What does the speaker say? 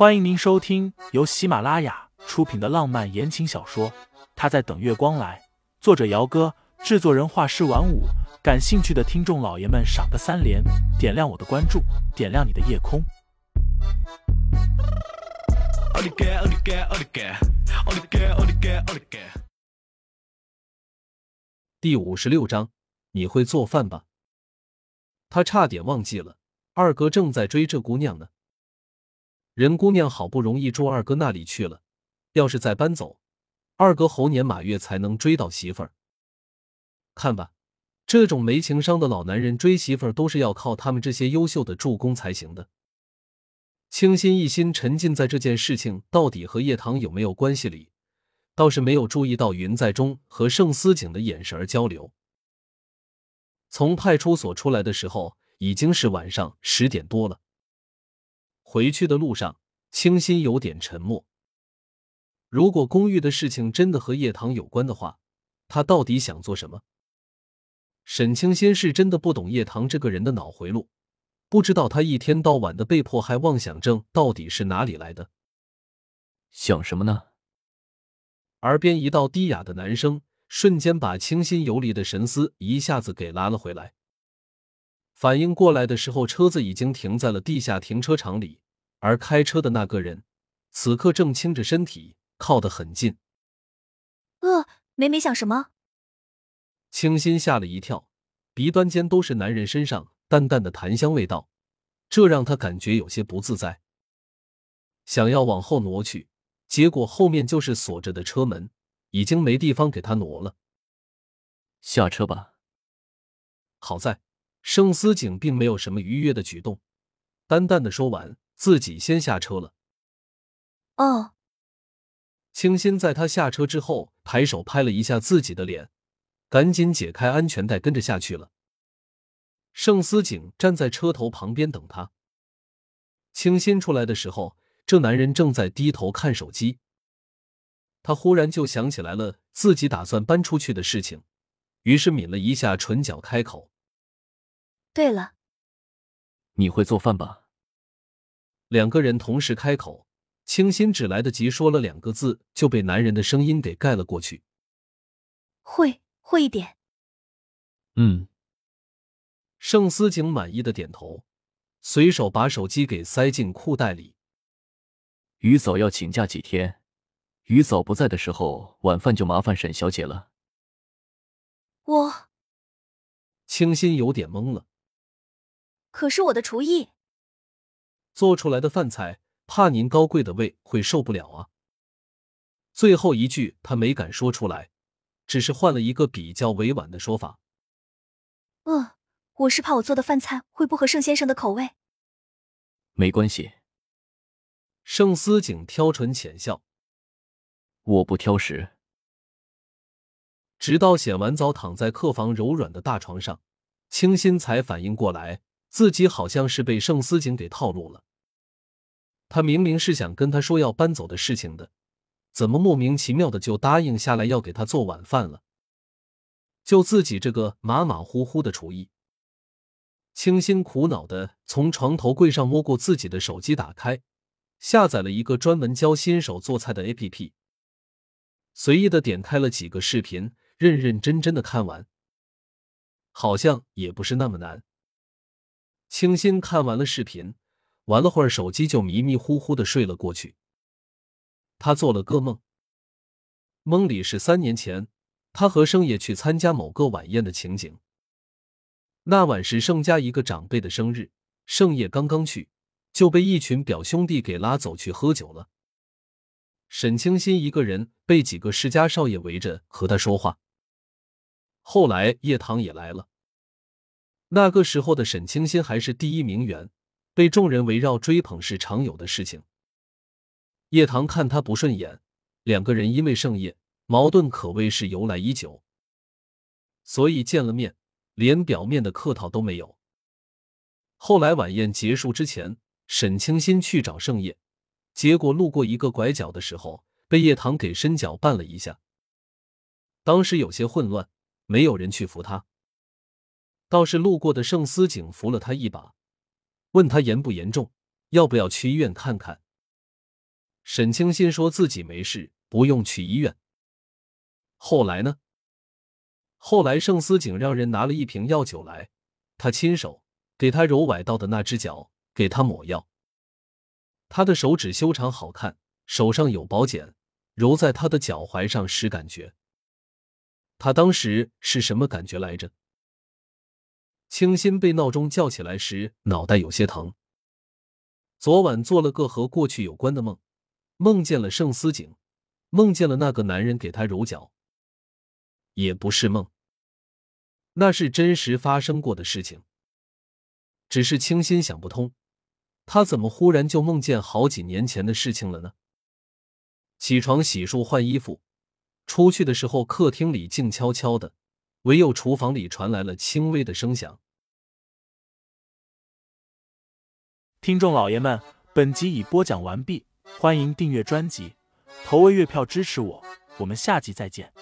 欢迎您收听由喜马拉雅出品的浪漫言情小说《他在等月光来》，作者：姚哥，制作人：画师晚舞。感兴趣的听众老爷们，赏个三连，点亮我的关注，点亮你的夜空。第五十六章，你会做饭吧？他差点忘记了，二哥正在追这姑娘呢。任姑娘好不容易住二哥那里去了，要是再搬走，二哥猴年马月才能追到媳妇儿。看吧，这种没情商的老男人追媳妇儿都是要靠他们这些优秀的助攻才行的。清新一心沉浸在这件事情到底和叶棠有没有关系里，倒是没有注意到云在中和盛思景的眼神交流。从派出所出来的时候，已经是晚上十点多了。回去的路上，清新有点沉默。如果公寓的事情真的和叶棠有关的话，他到底想做什么？沈清新是真的不懂叶棠这个人的脑回路，不知道他一天到晚的被迫害妄想症到底是哪里来的。想什么呢？耳边一道低哑的男声，瞬间把清新游离的神思一下子给拉了回来。反应过来的时候，车子已经停在了地下停车场里，而开车的那个人此刻正倾着身体，靠得很近。呃，梅梅想什么。清新吓了一跳，鼻端间都是男人身上淡淡的檀香味道，这让他感觉有些不自在。想要往后挪去，结果后面就是锁着的车门，已经没地方给他挪了。下车吧。好在。盛思景并没有什么逾越的举动，淡淡的说完，自己先下车了。哦，清新在他下车之后，抬手拍了一下自己的脸，赶紧解开安全带，跟着下去了。盛思景站在车头旁边等他。清新出来的时候，这男人正在低头看手机。他忽然就想起来了自己打算搬出去的事情，于是抿了一下唇角，开口。对了，你会做饭吧？两个人同时开口，清新只来得及说了两个字，就被男人的声音给盖了过去。会会一点。嗯。盛思景满意的点头，随手把手机给塞进裤袋里。于嫂要请假几天，于嫂不在的时候，晚饭就麻烦沈小姐了。我。清新有点懵了。可是我的厨艺做出来的饭菜，怕您高贵的胃会受不了啊。最后一句他没敢说出来，只是换了一个比较委婉的说法。呃，我是怕我做的饭菜会不合盛先生的口味。没关系。盛思景挑唇浅笑。我不挑食。直到洗完澡躺在客房柔软的大床上，清新才反应过来。自己好像是被盛思景给套路了。他明明是想跟他说要搬走的事情的，怎么莫名其妙的就答应下来要给他做晚饭了？就自己这个马马虎虎的厨艺。清新苦恼的从床头柜上摸过自己的手机，打开，下载了一个专门教新手做菜的 APP，随意的点开了几个视频，认认真真的看完，好像也不是那么难。清新看完了视频，玩了会儿手机，就迷迷糊糊的睡了过去。他做了个梦，梦里是三年前他和盛业去参加某个晚宴的情景。那晚是盛家一个长辈的生日，盛业刚刚去，就被一群表兄弟给拉走去喝酒了。沈清新一个人被几个世家少爷围着和他说话。后来叶棠也来了。那个时候的沈清新还是第一名媛，被众人围绕追捧是常有的事情。叶棠看他不顺眼，两个人因为盛宴矛盾可谓是由来已久，所以见了面连表面的客套都没有。后来晚宴结束之前，沈清新去找盛宴，结果路过一个拐角的时候，被叶棠给伸脚绊了一下，当时有些混乱，没有人去扶他。倒是路过的盛思景扶了他一把，问他严不严重，要不要去医院看看。沈清新说自己没事，不用去医院。后来呢？后来盛思景让人拿了一瓶药酒来，他亲手给他揉崴到的那只脚，给他抹药。他的手指修长好看，手上有宝茧，揉在他的脚踝上时感觉。他当时是什么感觉来着？清新被闹钟叫起来时，脑袋有些疼。昨晚做了个和过去有关的梦，梦见了盛思景，梦见了那个男人给他揉脚。也不是梦，那是真实发生过的事情。只是清新想不通，他怎么忽然就梦见好几年前的事情了呢？起床洗漱换衣服，出去的时候，客厅里静悄悄的，唯有厨房里传来了轻微的声响。听众老爷们，本集已播讲完毕，欢迎订阅专辑，投喂月票支持我，我们下集再见。